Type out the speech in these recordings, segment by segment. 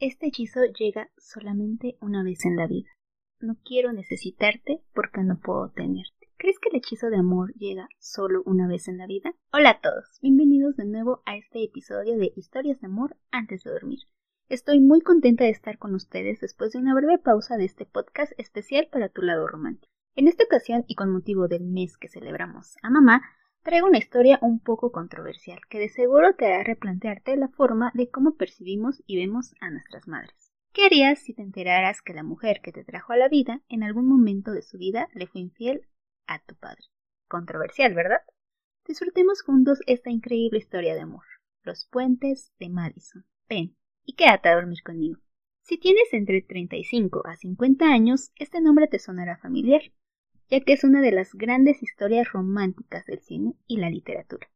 Este hechizo llega solamente una vez en la vida. No quiero necesitarte porque no puedo tenerte. ¿Crees que el hechizo de amor llega solo una vez en la vida? Hola a todos, bienvenidos de nuevo a este episodio de Historias de Amor antes de dormir. Estoy muy contenta de estar con ustedes después de una breve pausa de este podcast especial para tu lado romántico. En esta ocasión y con motivo del mes que celebramos a mamá, traigo una historia un poco controversial que de seguro te hará replantearte la forma de cómo percibimos y vemos a nuestras madres. ¿Qué harías si te enteraras que la mujer que te trajo a la vida en algún momento de su vida le fue infiel a tu padre? Controversial, ¿verdad? Disfrutemos juntos esta increíble historia de amor. Los puentes de Madison. Ven y quédate a dormir conmigo. Si tienes entre 35 a 50 años, este nombre te sonará familiar ya que es una de las grandes historias románticas del cine y la literatura.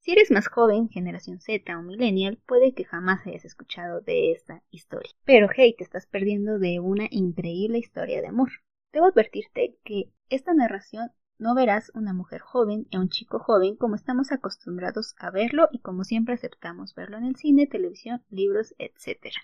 Si eres más joven, generación Z o millennial, puede que jamás hayas escuchado de esta historia. Pero hey, te estás perdiendo de una increíble historia de amor. Debo advertirte que esta narración no verás una mujer joven y un chico joven como estamos acostumbrados a verlo y como siempre aceptamos verlo en el cine, televisión, libros, etc.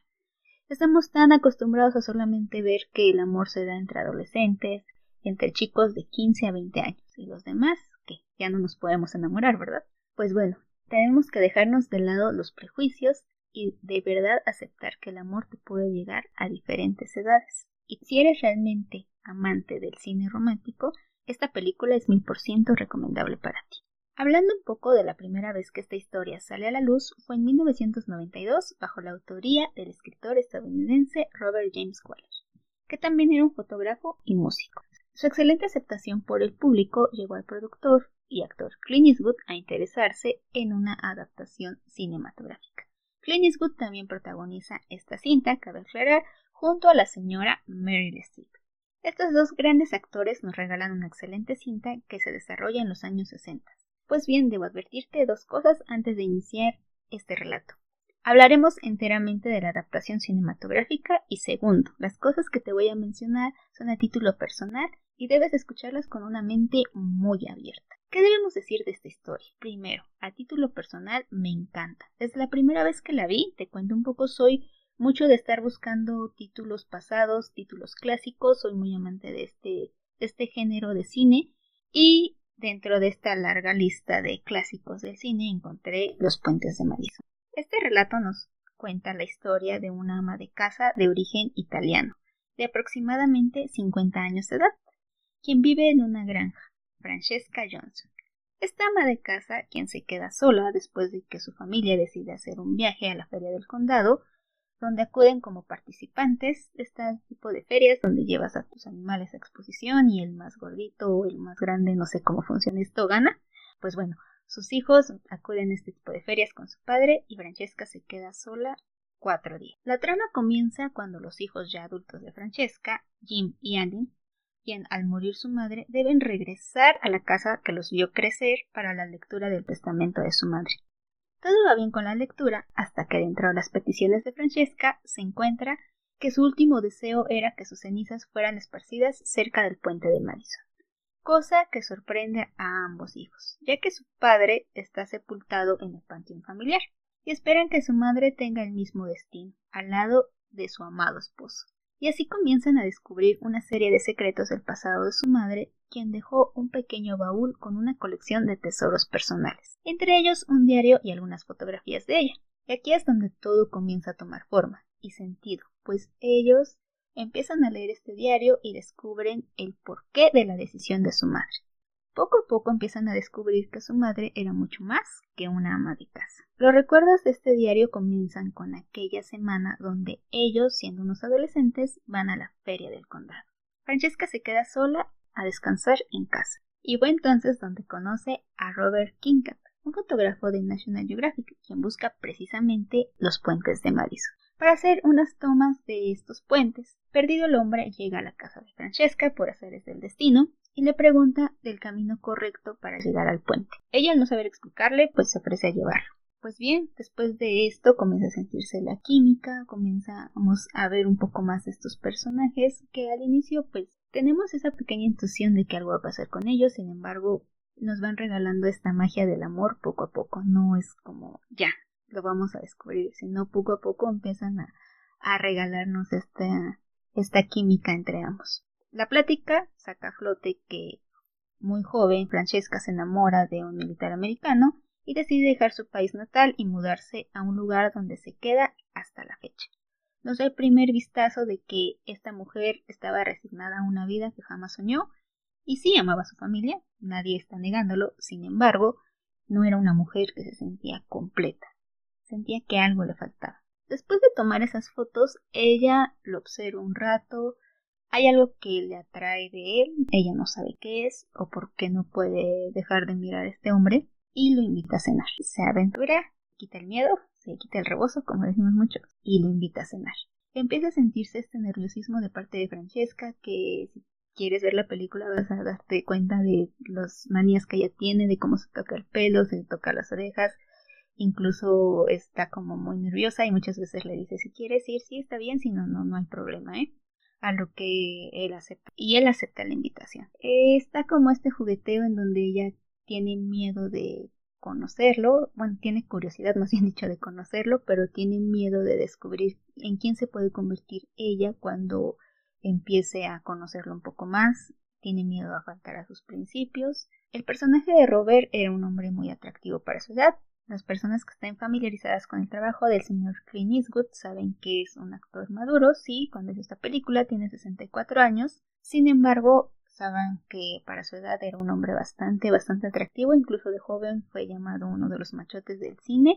Estamos tan acostumbrados a solamente ver que el amor se da entre adolescentes, entre chicos de 15 a 20 años y los demás que ya no nos podemos enamorar, ¿verdad? Pues bueno, tenemos que dejarnos de lado los prejuicios y de verdad aceptar que el amor te puede llegar a diferentes edades. Y si eres realmente amante del cine romántico, esta película es mil por ciento recomendable para ti. Hablando un poco de la primera vez que esta historia sale a la luz, fue en 1992 bajo la autoría del escritor estadounidense Robert James Wallace, que también era un fotógrafo y músico. Su excelente aceptación por el público llevó al productor y actor Clint Eastwood a interesarse en una adaptación cinematográfica. Clint Eastwood también protagoniza esta cinta, cabe aclarar, junto a la señora Meryl Streep. Estos dos grandes actores nos regalan una excelente cinta que se desarrolla en los años 60. Pues bien, debo advertirte dos cosas antes de iniciar este relato. Hablaremos enteramente de la adaptación cinematográfica y segundo, las cosas que te voy a mencionar son a título personal y debes escucharlas con una mente muy abierta. ¿Qué debemos decir de esta historia? Primero, a título personal me encanta. Desde la primera vez que la vi, te cuento un poco, soy mucho de estar buscando títulos pasados, títulos clásicos, soy muy amante de este, este género de cine y dentro de esta larga lista de clásicos del cine encontré Los puentes de Madison. Este relato nos cuenta la historia de una ama de casa de origen italiano, de aproximadamente 50 años de edad, quien vive en una granja, Francesca Johnson. Esta ama de casa, quien se queda sola después de que su familia decide hacer un viaje a la feria del condado, donde acuden como participantes de este tipo de ferias donde llevas a tus animales a exposición y el más gordito o el más grande, no sé cómo funciona esto, gana. Pues bueno, sus hijos acuden a este tipo de ferias con su padre y Francesca se queda sola cuatro días. La trama comienza cuando los hijos ya adultos de Francesca, Jim y Andy, quien al morir su madre deben regresar a la casa que los vio crecer para la lectura del testamento de su madre. Todo va bien con la lectura hasta que dentro de las peticiones de Francesca se encuentra que su último deseo era que sus cenizas fueran esparcidas cerca del puente de Madison cosa que sorprende a ambos hijos, ya que su padre está sepultado en el panteón familiar, y esperan que su madre tenga el mismo destino, al lado de su amado esposo. Y así comienzan a descubrir una serie de secretos del pasado de su madre, quien dejó un pequeño baúl con una colección de tesoros personales, entre ellos un diario y algunas fotografías de ella. Y aquí es donde todo comienza a tomar forma y sentido, pues ellos empiezan a leer este diario y descubren el porqué de la decisión de su madre. Poco a poco empiezan a descubrir que su madre era mucho más que una ama de casa. Los recuerdos de este diario comienzan con aquella semana donde ellos, siendo unos adolescentes, van a la feria del condado. Francesca se queda sola a descansar en casa. Y fue entonces donde conoce a Robert Kincaid, un fotógrafo de National Geographic, quien busca precisamente los puentes de Madison para hacer unas tomas de estos puentes. Perdido el hombre llega a la casa de Francesca por hacer del destino y le pregunta del camino correcto para llegar al puente. Ella al no saber explicarle, pues se ofrece a llevarlo. Pues bien, después de esto comienza a sentirse la química, comenzamos a ver un poco más de estos personajes que al inicio pues tenemos esa pequeña intuición de que algo va a pasar con ellos, sin embargo nos van regalando esta magia del amor poco a poco, no es como ya, lo vamos a descubrir, sino poco a poco empiezan a, regalarnos esta, esta química entre ambos. La plática saca a flote que muy joven Francesca se enamora de un militar americano y decide dejar su país natal y mudarse a un lugar donde se queda hasta la fecha. Nos da el primer vistazo de que esta mujer estaba resignada a una vida que jamás soñó y sí amaba a su familia, nadie está negándolo, sin embargo, no era una mujer que se sentía completa, que algo le faltaba. Después de tomar esas fotos, ella lo observa un rato, hay algo que le atrae de él, ella no sabe qué es o por qué no puede dejar de mirar a este hombre y lo invita a cenar. Se aventura, quita el miedo, se quita el rebozo, como decimos mucho, y lo invita a cenar. Empieza a sentirse este nerviosismo de parte de Francesca que quieres ver la película vas a darte cuenta de las manías que ella tiene, de cómo se toca el pelo, se toca las orejas, incluso está como muy nerviosa y muchas veces le dice si quieres ir, sí está bien, si no, no, no hay problema, ¿eh? A lo que él acepta. Y él acepta la invitación. Está como este jugueteo en donde ella tiene miedo de conocerlo, bueno, tiene curiosidad más bien dicho de conocerlo, pero tiene miedo de descubrir en quién se puede convertir ella cuando empiece a conocerlo un poco más, tiene miedo a faltar a sus principios. El personaje de Robert era un hombre muy atractivo para su edad. Las personas que estén familiarizadas con el trabajo del señor Clint Eastwood saben que es un actor maduro, sí, cuando hizo esta película tiene 64 años. Sin embargo, saben que para su edad era un hombre bastante, bastante atractivo, incluso de joven fue llamado uno de los machotes del cine.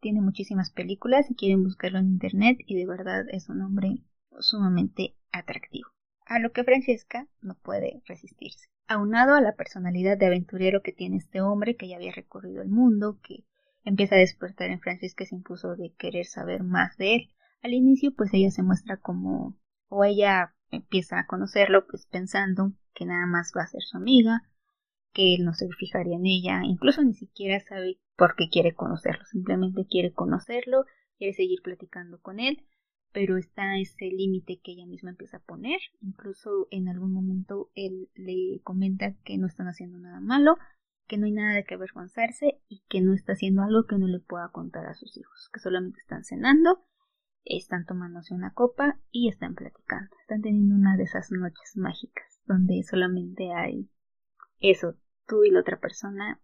Tiene muchísimas películas, si quieren buscarlo en internet, y de verdad es un hombre sumamente atractivo, a lo que Francesca no puede resistirse. Aunado a la personalidad de aventurero que tiene este hombre, que ya había recorrido el mundo, que empieza a despertar en Francesca ese impulso de querer saber más de él. Al inicio, pues ella se muestra como, o ella empieza a conocerlo, pues pensando que nada más va a ser su amiga, que él no se fijaría en ella, incluso ni siquiera sabe por qué quiere conocerlo, simplemente quiere conocerlo, quiere seguir platicando con él, pero está ese límite que ella misma empieza a poner. Incluso en algún momento él le comenta que no están haciendo nada malo, que no hay nada de que avergonzarse y que no está haciendo algo que no le pueda contar a sus hijos, que solamente están cenando, están tomándose una copa y están platicando. Están teniendo una de esas noches mágicas donde solamente hay eso, tú y la otra persona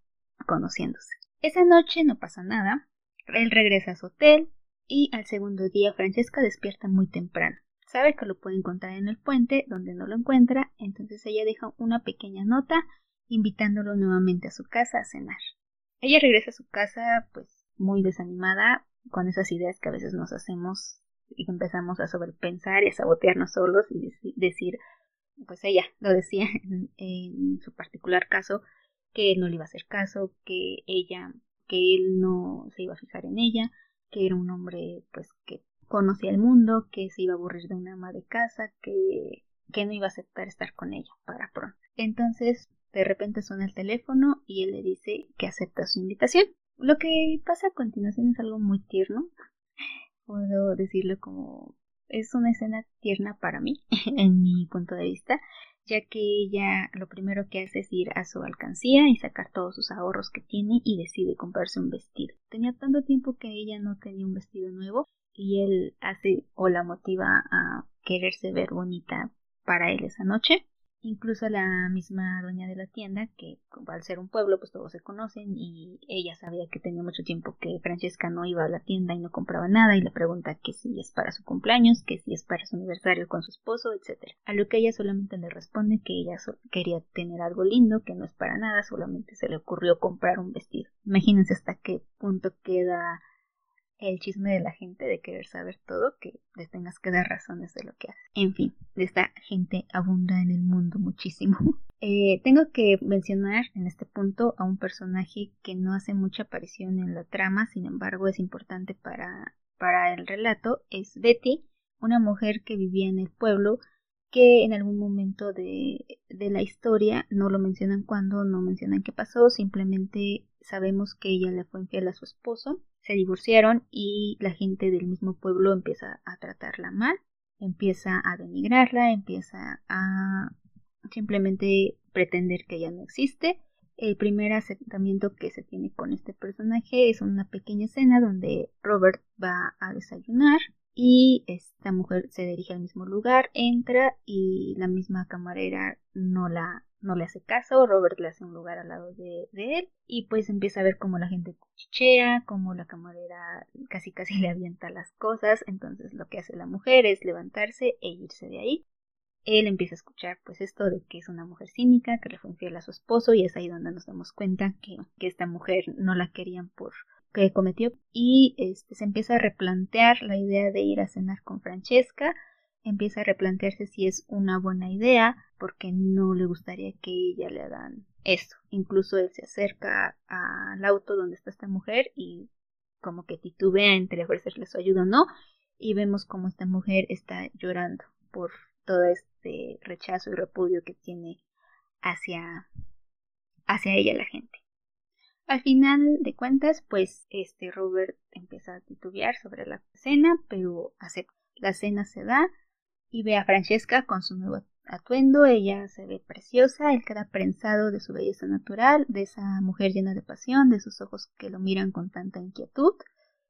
conociéndose. Esa noche no pasa nada. Él regresa a su hotel, y al segundo día Francesca despierta muy temprano. Sabe que lo puede encontrar en el puente, donde no lo encuentra, entonces ella deja una pequeña nota invitándolo nuevamente a su casa a cenar. Ella regresa a su casa pues muy desanimada con esas ideas que a veces nos hacemos y empezamos a sobrepensar y a sabotearnos solos y decir, pues ella lo decía en, en su particular caso, que él no le iba a hacer caso, que ella, que él no se iba a fijar en ella, que era un hombre pues que conocía el mundo, que se iba a aburrir de una ama de casa, que, que no iba a aceptar estar con ella para pronto. Entonces, de repente suena el teléfono y él le dice que acepta su invitación. Lo que pasa a continuación es algo muy tierno. Puedo decirlo como es una escena tierna para mí, en mi punto de vista, ya que ella lo primero que hace es ir a su alcancía y sacar todos sus ahorros que tiene y decide comprarse un vestido. Tenía tanto tiempo que ella no tenía un vestido nuevo y él hace o la motiva a quererse ver bonita para él esa noche Incluso la misma dueña de la tienda, que al ser un pueblo, pues todos se conocen y ella sabía que tenía mucho tiempo que Francesca no iba a la tienda y no compraba nada y le pregunta que si es para su cumpleaños, que si es para su aniversario con su esposo, etc. A lo que ella solamente le responde que ella quería tener algo lindo, que no es para nada, solamente se le ocurrió comprar un vestido. Imagínense hasta qué punto queda el chisme de la gente de querer saber todo, que les tengas que dar razones de lo que hace. En fin, esta gente abunda en el mundo muchísimo. Eh, tengo que mencionar en este punto a un personaje que no hace mucha aparición en la trama, sin embargo es importante para, para el relato, es Betty, una mujer que vivía en el pueblo que en algún momento de, de la historia no lo mencionan cuando, no mencionan qué pasó, simplemente sabemos que ella le fue infiel a su esposo se divorciaron y la gente del mismo pueblo empieza a tratarla mal, empieza a denigrarla, empieza a simplemente pretender que ella no existe. El primer acercamiento que se tiene con este personaje es una pequeña escena donde Robert va a desayunar y esta mujer se dirige al mismo lugar, entra y la misma camarera no la no le hace caso, Robert le hace un lugar al lado de, él y pues empieza a ver cómo la gente cuchichea, cómo la camarera casi casi le avienta las cosas, entonces lo que hace la mujer es levantarse e irse de ahí. Él empieza a escuchar pues esto de que es una mujer cínica, que le fue infiel a su esposo y es ahí donde nos damos cuenta que, que esta mujer no la querían por que cometió y este, se empieza a replantear la idea de ir a cenar con Francesca empieza a replantearse si es una buena idea porque no le gustaría que ella le hagan eso. Incluso él se acerca al auto donde está esta mujer y como que titubea entre ofrecerle su ayuda o no y vemos como esta mujer está llorando por todo este rechazo y repudio que tiene hacia hacia ella la gente. Al final de cuentas, pues este Robert empieza a titubear sobre la cena, pero acepta. La cena se da, y ve a Francesca con su nuevo atuendo, ella se ve preciosa, él queda prensado de su belleza natural, de esa mujer llena de pasión, de sus ojos que lo miran con tanta inquietud.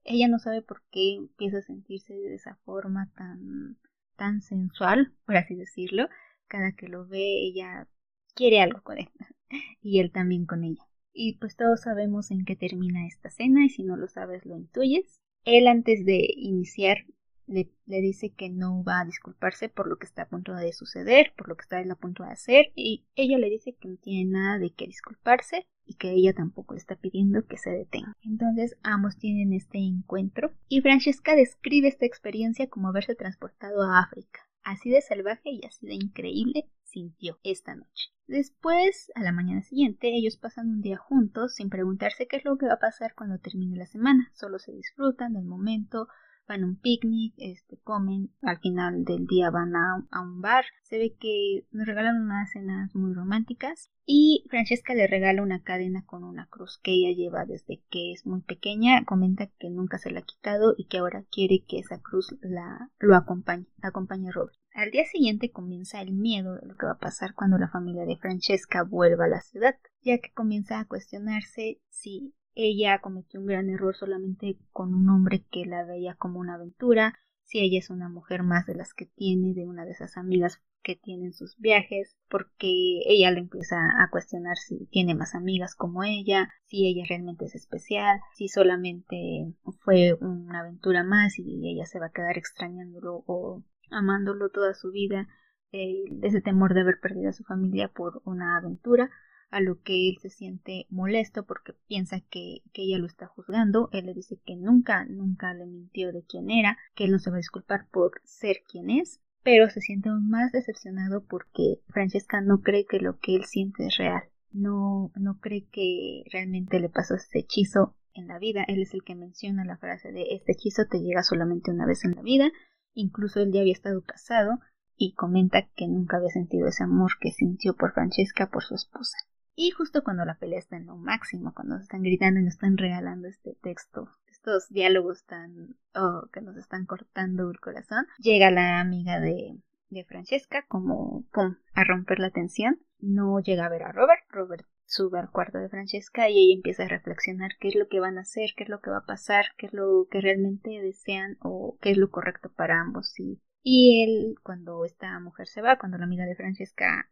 Ella no sabe por qué empieza a sentirse de esa forma tan tan sensual, por así decirlo. Cada que lo ve, ella quiere algo con él y él también con ella. Y pues todos sabemos en qué termina esta cena y si no lo sabes lo intuyes. Él antes de iniciar le, dice que no va a disculparse por lo que está a punto de suceder, por lo que está a punto de hacer, y ella le dice que no tiene nada de qué disculparse y que ella tampoco le está pidiendo que se detenga. Entonces ambos tienen este encuentro y Francesca describe esta experiencia como haberse transportado a África. Así de salvaje y así de increíble sintió esta noche. Después, a la mañana siguiente, ellos pasan un día juntos sin preguntarse qué es lo que va a pasar cuando termine la semana. Solo se disfrutan del momento, van a un picnic, este, comen, al final del día van a, un bar, se ve que nos regalan unas cenas muy románticas y Francesca le regala una cadena con una cruz que ella lleva desde que es muy pequeña, comenta que nunca se la ha quitado y que ahora quiere que esa cruz la, lo acompañe, acompañe a Robert. Al día siguiente comienza el miedo de lo que va a pasar cuando la familia de Francesca vuelva a la ciudad, ya que comienza a cuestionarse si ella cometió un gran error solamente con un hombre que la veía como una aventura, si ella es una mujer más de las que tiene, de una de esas amigas que tienen sus viajes, porque ella le empieza a cuestionar si tiene más amigas como ella, si ella realmente es especial, si solamente fue una aventura más y ella se va a quedar extrañándolo o amándolo toda su vida, eh, ese temor de haber perdido a su familia por una aventura, a lo que él se siente molesto porque piensa que, que, ella lo está juzgando. Él le dice que nunca, nunca le mintió de quién era, que él no se va a disculpar por ser quien es, pero se siente aún más decepcionado porque Francesca no cree que lo que él siente es real. No, no cree que realmente le pasó este hechizo en la vida. Él es el que menciona la frase de este hechizo te llega solamente una vez en la vida. Incluso él ya había estado casado y comenta que nunca había sentido ese amor que sintió por Francesca por su esposa. Y justo cuando la pelea está en lo máximo, cuando se están gritando y nos están regalando este texto, estos diálogos tan oh, que nos están cortando el corazón, llega la amiga de, de Francesca como pum, a romper la tensión. No llega a ver a Robert, Robert sube al cuarto de Francesca y ella empieza a reflexionar qué es lo que van a hacer, qué es lo que va a pasar, qué es lo que realmente desean o qué es lo correcto para ambos. Y, y él, cuando esta mujer se va, cuando la amiga de Francesca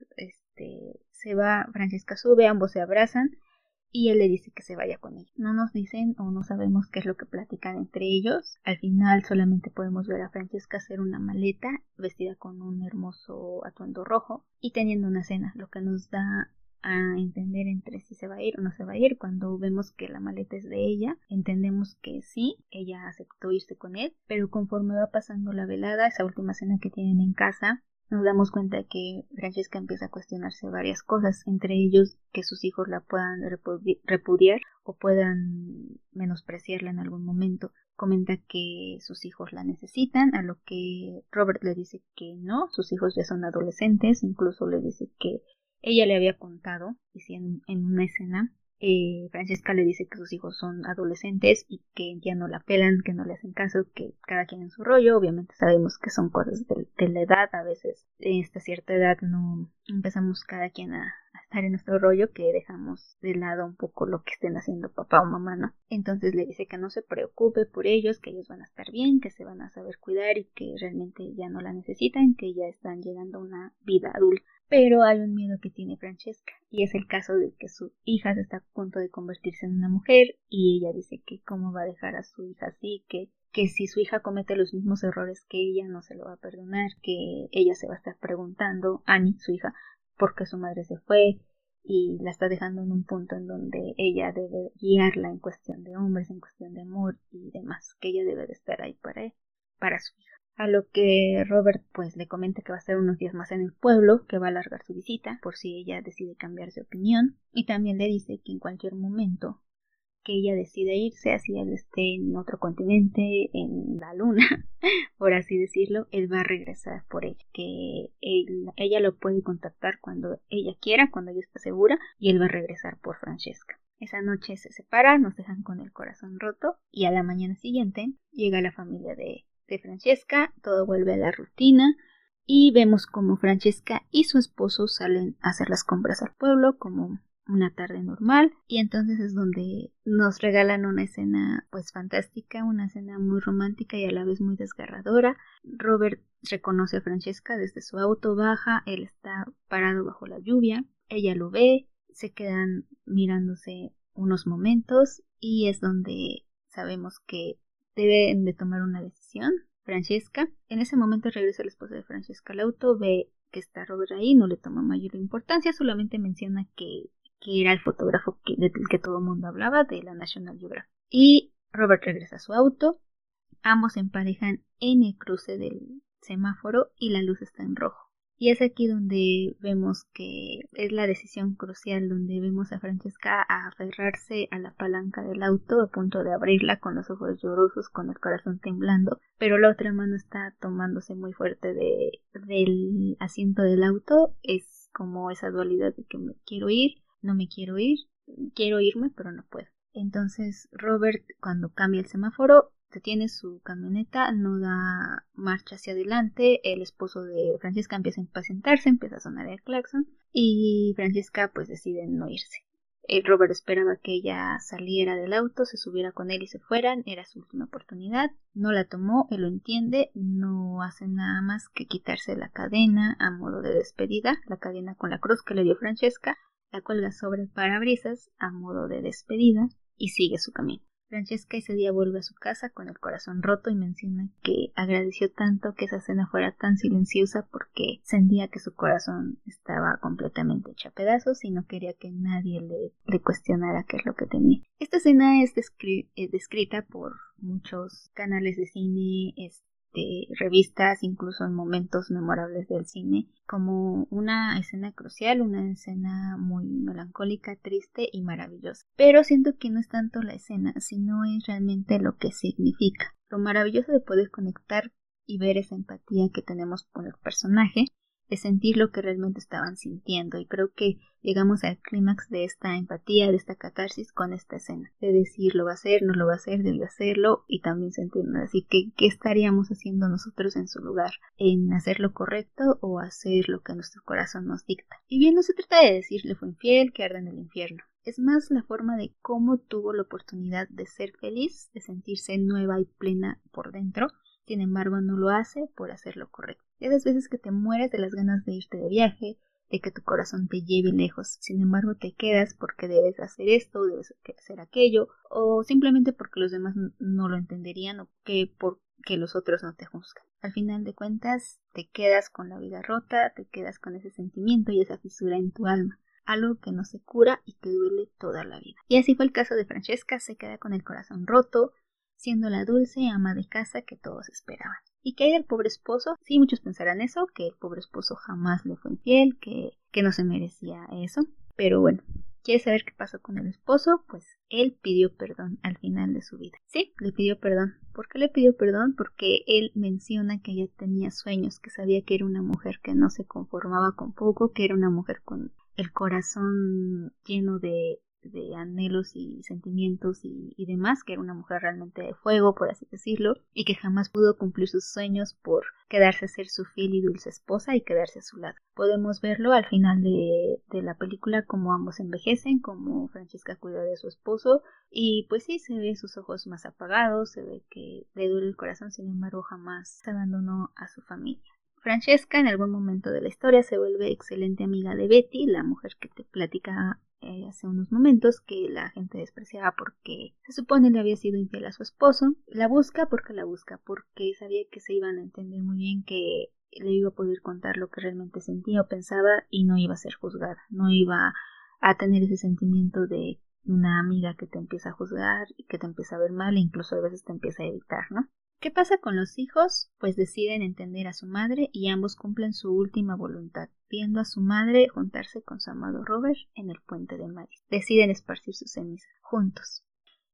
este, se va, Francesca sube, ambos se abrazan y él le dice que se vaya con ella. No nos dicen o no sabemos qué es lo que platican entre ellos. Al final solamente podemos ver a Francesca hacer una maleta vestida con un hermoso atuendo rojo y teniendo una cena, lo que nos da a entender entre si se va a ir o no se va a ir. Cuando vemos que la maleta es de ella, entendemos que sí, ella aceptó irse con él, pero conforme va pasando la velada, esa última cena que tienen en casa, nos damos cuenta que Francesca empieza a cuestionarse varias cosas, entre ellos que sus hijos la puedan repudiar o puedan menospreciarla en algún momento. Comenta que sus hijos la necesitan, a lo que Robert le dice que no, sus hijos ya son adolescentes, incluso le dice que ella le había contado, y en, en una escena, eh, Francesca le dice que sus hijos son adolescentes y que ya no la pelan, que no le hacen caso, que cada quien en su rollo. Obviamente sabemos que son cosas de, la edad, a veces en esta cierta edad no empezamos cada quien a, estar en nuestro rollo que dejamos de lado un poco lo que estén haciendo papá o mamá, ¿no? Entonces le dice que no se preocupe por ellos, que ellos van a estar bien, que se van a saber cuidar y que realmente ya no la necesitan, que ya están llegando a una vida adulta. Pero hay un miedo que tiene Francesca y es el caso de que su hija está a punto de convertirse en una mujer y ella dice que cómo va a dejar a su hija así, que que si su hija comete los mismos errores que ella no se lo va a perdonar, que ella se va a estar preguntando, Annie, su hija, por qué su madre se fue y la está dejando en un punto en donde ella debe guiarla en cuestión de hombres, en cuestión de amor y demás, que ella debe de estar ahí para para su hija. A lo que Robert pues le comenta que va a estar unos días más en el pueblo, que va a alargar su visita por si ella decide cambiar de opinión y también le dice que en cualquier momento que ella decide irse, así él esté en otro continente, en la luna, por así decirlo, él va a regresar por ella, que ella lo puede contactar cuando ella quiera, cuando ella está segura, y él va a regresar por Francesca. Esa noche se separan, nos dejan con el corazón roto, y a la mañana siguiente llega la familia de, de Francesca, todo vuelve a la rutina, y vemos como Francesca y su esposo salen a hacer las compras al pueblo, como una tarde normal y entonces es donde nos regalan una escena pues fantástica, una escena muy romántica y a la vez muy desgarradora. Robert reconoce a Francesca desde su auto, baja, él está parado bajo la lluvia, ella lo ve, se quedan mirándose unos momentos y es donde sabemos que deben de tomar una decisión. Francesca, en ese momento regresa el esposo de Francesca al auto, ve que está Robert ahí, no le toma mayor importancia, solamente menciona que que era el fotógrafo que, del que todo el mundo hablaba, de la National Geographic. Y Robert regresa a su auto, ambos se emparejan en el cruce del semáforo y la luz está en rojo. Y es aquí donde vemos que es la decisión crucial, donde vemos a Francesca aferrarse a la palanca del auto a punto de abrirla con los ojos llorosos, con el corazón temblando, pero la otra mano está tomándose muy fuerte de, del asiento del auto. Es como esa dualidad de que me quiero ir, no me quiero ir, quiero irme, pero no puedo. Entonces Robert, cuando cambia el semáforo, detiene su camioneta, no da marcha hacia adelante, el esposo de Francesca empieza a impacientarse, empieza a sonar el claxon y Francesca pues decide no irse. El Robert esperaba que ella saliera del auto, se subiera con él y se fueran, era su última oportunidad, no la tomó, él lo entiende, no hace nada más que quitarse la cadena a modo de despedida, la cadena con la cruz que le dio Francesca, la cuelga sobre el parabrisas a modo de despedida y sigue su camino. Francesca ese día vuelve a su casa con el corazón roto y menciona que agradeció tanto que esa cena fuera tan silenciosa porque sentía que su corazón estaba completamente hecho a pedazos y no quería que nadie le, cuestionara qué es lo que tenía. Esta escena es, es descrita por muchos canales de cine, de revistas, incluso en momentos memorables del cine, como una escena crucial, una escena muy melancólica, triste y maravillosa. Pero siento que no es tanto la escena, sino es realmente lo que significa. Lo maravilloso de poder conectar y ver esa empatía que tenemos por el personaje de sentir lo que realmente estaban sintiendo y creo que llegamos al clímax de esta empatía, de esta catarsis con esta escena, de decir lo va a hacer, no lo va a hacer, debió hacerlo y también sentirnos así que qué estaríamos haciendo nosotros en su lugar, en hacer lo correcto o hacer lo que nuestro corazón nos dicta. Y bien, no se trata de decirle fue infiel, que arde en el infierno. Es más la forma de cómo tuvo la oportunidad de ser feliz, de sentirse nueva y plena por dentro, sin embargo no lo hace por hacer lo correcto. Esas veces que te mueres de las ganas de irte de viaje, de que tu corazón te lleve lejos, sin embargo te quedas porque debes hacer esto debes hacer aquello, o simplemente porque los demás no lo entenderían o que porque los otros no te juzgan. Al final de cuentas, te quedas con la vida rota, te quedas con ese sentimiento y esa fisura en tu alma, algo que no se cura y que duele toda la vida. Y así fue el caso de Francesca, se queda con el corazón roto, siendo la dulce ama de casa que todos esperaban. ¿Y qué hay del pobre esposo? Sí, muchos pensarán eso, que el pobre esposo jamás le fue infiel, que, que no se merecía eso. Pero bueno, ¿quieres saber qué pasó con el esposo? Pues él pidió perdón al final de su vida. Sí, le pidió perdón. ¿Por qué le pidió perdón? Porque él menciona que ella tenía sueños, que sabía que era una mujer que no se conformaba con poco, que era una mujer con el corazón lleno de de anhelos y sentimientos y, demás, que era una mujer realmente de fuego, por así decirlo, y que jamás pudo cumplir sus sueños por quedarse a ser su fiel y dulce esposa y quedarse a su lado. Podemos verlo al final de, de la película como ambos envejecen, como Francesca cuida de su esposo y pues sí, se ve sus ojos más apagados, se ve que le duele el corazón, sin embargo jamás abandonó a su familia. Francesca en algún momento de la historia se vuelve excelente amiga de Betty, la mujer que te platica eh, hace unos momentos que la gente despreciaba porque se supone le había sido infiel a su esposo. La busca porque la busca, porque sabía que se iban a entender muy bien que le iba a poder contar lo que realmente sentía o pensaba y no iba a ser juzgada, no iba a tener ese sentimiento de una amiga que te empieza a juzgar y que te empieza a ver mal e incluso a veces te empieza a evitar, ¿no? ¿Qué pasa con los hijos? Pues deciden entender a su madre y ambos cumplen su última voluntad, viendo a su madre juntarse con su amado Robert en el puente de Madrid. Deciden esparcir sus cenizas juntos.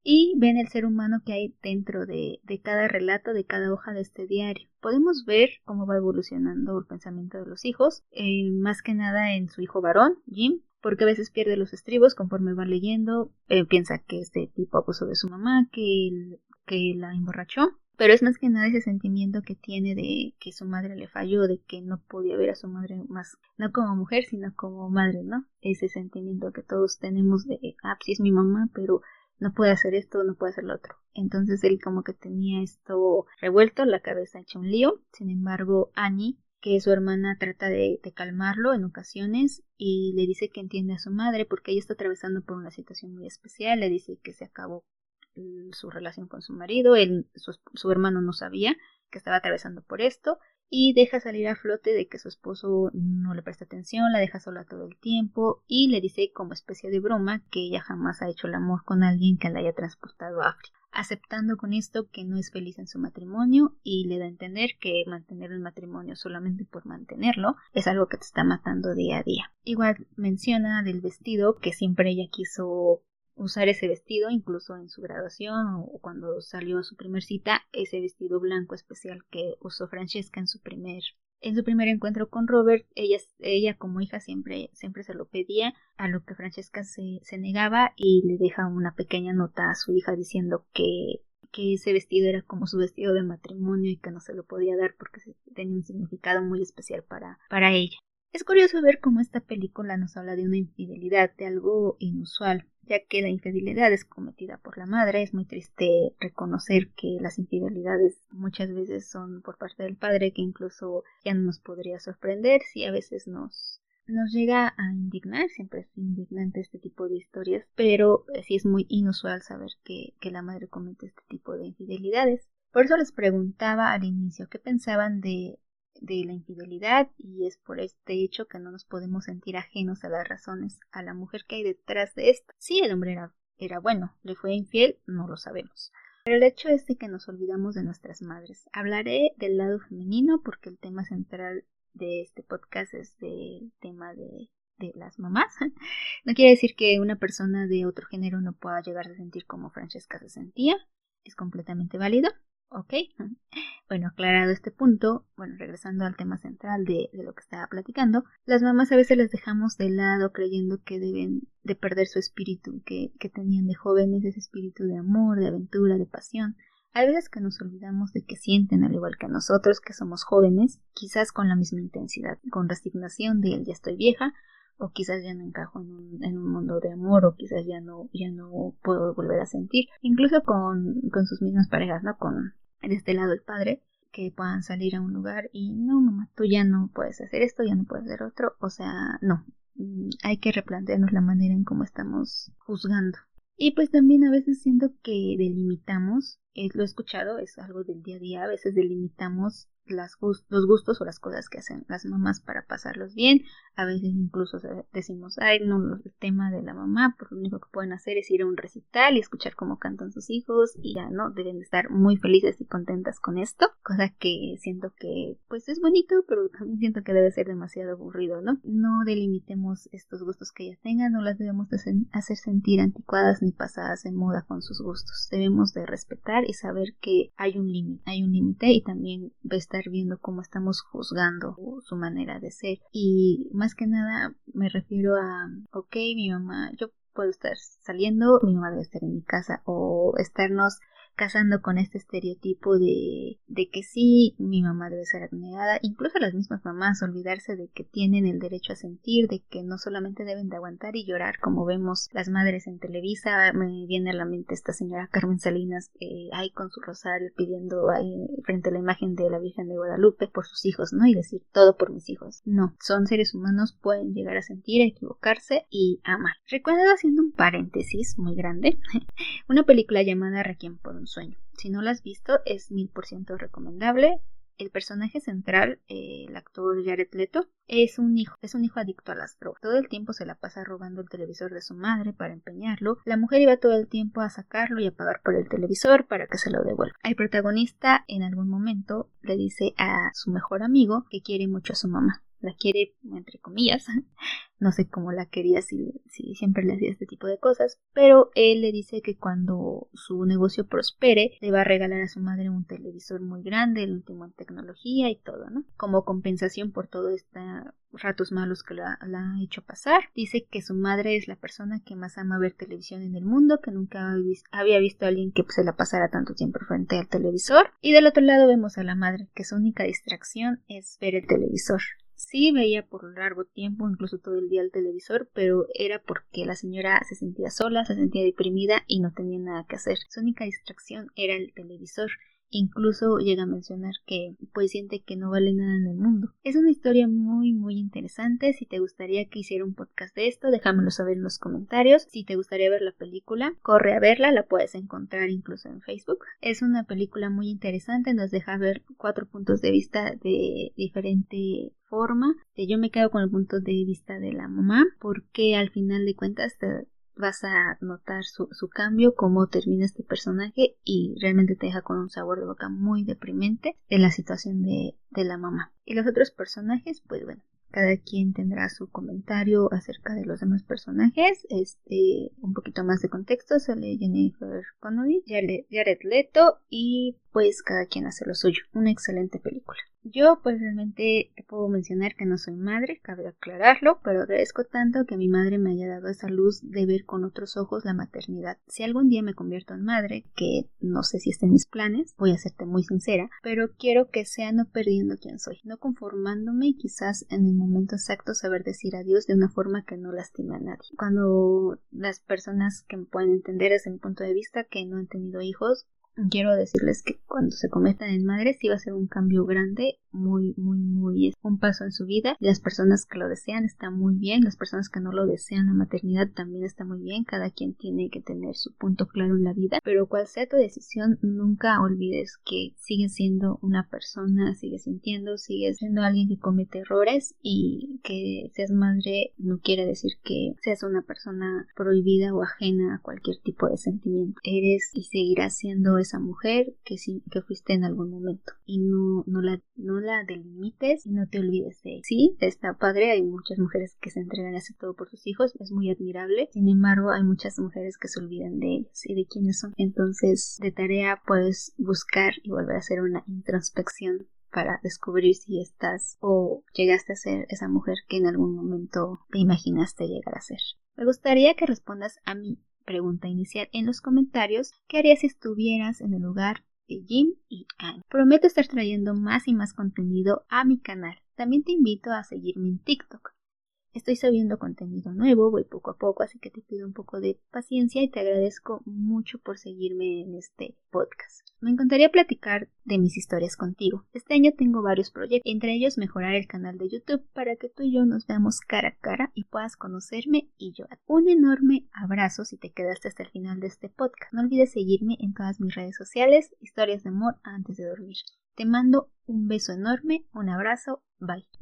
Y ven el ser humano que hay dentro de, cada relato, de cada hoja de este diario. Podemos ver cómo va evolucionando el pensamiento de los hijos, más que nada en su hijo varón, Jim, porque a veces pierde los estribos conforme va leyendo, eh, piensa que este tipo abusó de su mamá, que la emborrachó, pero es más que nada ese sentimiento que tiene de que su madre le falló, de que no podía ver a su madre más, no como mujer, sino como madre, ¿no? Ese sentimiento que todos tenemos de, ah, sí es mi mamá, pero no puede hacer esto, no puede hacer lo otro. Entonces él como que tenía esto revuelto, la cabeza hecha un lío. Sin embargo, Annie, que su hermana, trata de, de calmarlo en ocasiones y le dice que entiende a su madre porque ella está atravesando por una situación muy especial. Le dice que se acabó su relación con su marido, él, su, hermano no sabía que estaba atravesando por esto y deja salir a flote de que su esposo no le presta atención, la deja sola todo el tiempo y le dice como especie de broma que ella jamás ha hecho el amor con alguien que la haya transportado a África, aceptando con esto que no es feliz en su matrimonio y le da a entender que mantener el matrimonio solamente por mantenerlo es algo que te está matando día a día. Igual menciona del vestido que siempre ella quiso usar ese vestido, incluso en su graduación o cuando salió a su primer cita, ese vestido blanco especial que usó Francesca en su primer en su primer encuentro con Robert, ella, ella como hija siempre, siempre se lo pedía, a lo que Francesca se, se negaba y le deja una pequeña nota a su hija diciendo que, que ese vestido era como su vestido de matrimonio y que no se lo podía dar porque tenía un significado muy especial para, para ella. Es curioso ver cómo esta película nos habla de una infidelidad, de algo inusual, ya que la infidelidad es cometida por la madre. Es muy triste reconocer que las infidelidades muchas veces son por parte del padre, que incluso ya no nos podría sorprender si a veces nos nos llega a indignar, siempre es indignante este tipo de historias, pero sí es muy inusual saber que, que la madre comete este tipo de infidelidades. Por eso les preguntaba al inicio qué pensaban de de la infidelidad y es por este hecho que no nos podemos sentir ajenos a las razones a la mujer que hay detrás de esto. Si el hombre era, era bueno, le fue infiel, no lo sabemos. Pero el hecho es de que nos olvidamos de nuestras madres. Hablaré del lado femenino porque el tema central de este podcast es del tema de, de las mamás. No quiere decir que una persona de otro género no pueda llegar a sentir como Francesca se sentía. Es completamente válido. ¿Ok? Bueno, aclarado este punto, bueno, regresando al tema central de, lo que estaba platicando, las mamás a veces las dejamos de lado creyendo que deben de perder su espíritu que, que tenían de jóvenes, ese espíritu de amor, de aventura, de pasión. Hay veces que nos olvidamos de que sienten al igual que nosotros que somos jóvenes, quizás con la misma intensidad, con resignación de ya estoy vieja, o quizás ya no encajo en un, en un, mundo de amor o quizás ya no ya no puedo volver a sentir. Incluso con, con sus mismas parejas no con de este lado el padre que puedan salir a un lugar y no mamá tú ya no puedes hacer esto ya no puedes hacer otro o sea no. Mm, hay que replantearnos la manera en cómo estamos juzgando. Y pues también a veces siento que delimitamos eh, lo he escuchado es algo del día a día a veces delimitamos las los gustos o las cosas que hacen las mamás para pasarlos bien. A veces incluso decimos, ay, no, el tema de la mamá, pues lo único que pueden hacer es ir a un recital y escuchar cómo cantan sus hijos y ya, ¿no? Deben de estar muy felices y contentas con esto, cosa que siento que, pues es bonito, pero también siento que debe ser demasiado aburrido, ¿no? No delimitemos estos gustos que ellas tengan, no las debemos de hacer sentir anticuadas ni pasadas de moda con sus gustos. Debemos de respetar y saber que hay un límite, hay un límite y también estar viendo cómo estamos juzgando su manera de ser. Y más que nada me refiero a, ok, mi mamá, yo puedo estar saliendo, mi mamá debe estar en mi casa o estarnos casando con este estereotipo de, de que sí, mi mamá debe ser abnegada, incluso las mismas mamás olvidarse de que tienen el derecho a sentir, de que no solamente deben de aguantar y llorar como vemos las madres en Televisa, me viene a la mente esta señora Carmen Salinas eh, ahí con su rosario pidiendo ahí frente a la imagen de la Virgen de Guadalupe por sus hijos, ¿no? Y decir todo por mis hijos. No, son seres humanos, pueden llegar a sentir, a equivocarse y amar. Recuerdo haciendo un paréntesis muy grande, una película llamada Requiem por un sueño. Si no lo has visto, es mil por ciento recomendable. El personaje central, eh, el actor Jared Leto, es un hijo, es un hijo adicto a las drogas. Todo el tiempo se la pasa robando el televisor de su madre para empeñarlo. La mujer iba todo el tiempo a sacarlo y a pagar por el televisor para que se lo devuelva. El protagonista en algún momento le dice a su mejor amigo que quiere mucho a su mamá la quiere entre comillas no sé cómo la quería si, si siempre le hacía este tipo de cosas pero él le dice que cuando su negocio prospere le va a regalar a su madre un televisor muy grande el último en tecnología y todo no como compensación por todo estos ratos malos que la, ha hecho pasar. Dice que su madre es la persona que más ama ver televisión en el mundo que nunca había visto a alguien que se la pasara tanto tiempo frente al televisor. Y del otro lado vemos a la madre que su única distracción es ver el televisor Sí veía por largo tiempo, incluso todo el día el televisor, pero era porque la señora se sentía sola, se sentía deprimida y no tenía nada que hacer. Su única distracción era el televisor. Incluso llega a mencionar que pues siente que no vale nada en el mundo. Es una historia muy muy interesante. Si te gustaría que hiciera un podcast de esto, déjamelo saber en los comentarios. Si te gustaría ver la película, corre a verla, la puedes encontrar incluso en Facebook. Es una película muy interesante, nos deja ver cuatro puntos de vista de diferente forma. Yo me quedo con el punto de vista de la mamá porque al final de cuentas te vas a notar su, cambio, cómo termina este personaje y realmente te deja con un sabor de boca muy deprimente de la situación de, de la mamá. Y los otros personajes, pues bueno, cada quien tendrá su comentario acerca de los demás personajes. Este, un poquito más de contexto, sale Jennifer Connelly, Jared Leto y pues cada quien hace lo suyo. Una excelente película. Yo pues realmente te puedo mencionar que no soy madre, cabe aclararlo, pero agradezco tanto que mi madre me haya dado esa luz de ver con otros ojos la maternidad. Si algún día me convierto en madre, que no sé si está en mis planes, voy a serte muy sincera, pero quiero que sea no perdiendo quién soy, no conformándome y quizás en el momento exacto saber decir adiós de una forma que no lastime a nadie. Cuando las personas que me pueden entender desde mi punto de vista que no han tenido hijos, quiero decirles que cuando se conviertan en madres sí va a ser un cambio grande muy, muy, muy es un paso en su vida. Las personas que lo desean están muy bien, las personas que no lo desean la maternidad también está muy bien, cada quien tiene que tener su punto claro en la vida, pero cual sea tu decisión, nunca olvides que sigues siendo una persona, sigues sintiendo, sigues siendo alguien que comete errores y que seas madre no quiere decir que seas una persona prohibida o ajena a cualquier tipo de sentimiento. Eres y seguirás siendo esa mujer que, sí, que fuiste en algún momento y no, no la no la delimites y no te olvides de él. Sí, está padre, hay muchas mujeres que se entregan a todo por sus hijos, es muy admirable. Sin embargo, hay muchas mujeres que se olvidan de ellas y de quiénes son. Entonces, de tarea puedes buscar y volver a hacer una introspección para descubrir si estás o llegaste a ser esa mujer que en algún momento te imaginaste llegar a ser. Me gustaría que respondas a mi pregunta inicial en los comentarios. ¿Qué harías si estuvieras en el lugar Jim y Anne. Prometo estar trayendo más y más contenido a mi canal. También te invito a seguirme en TikTok. Estoy subiendo contenido nuevo, voy poco a poco, así que te pido un poco de paciencia y te agradezco mucho por seguirme en este podcast. Me encantaría platicar de mis historias contigo. Este año tengo varios proyectos, entre ellos mejorar el canal de YouTube para que tú y yo nos veamos cara a cara y puedas conocerme y yo. Un enorme abrazo si te quedaste hasta el final de este podcast. No olvides seguirme en todas mis redes sociales, historias de amor antes de dormir. Te mando un beso enorme, un abrazo, bye.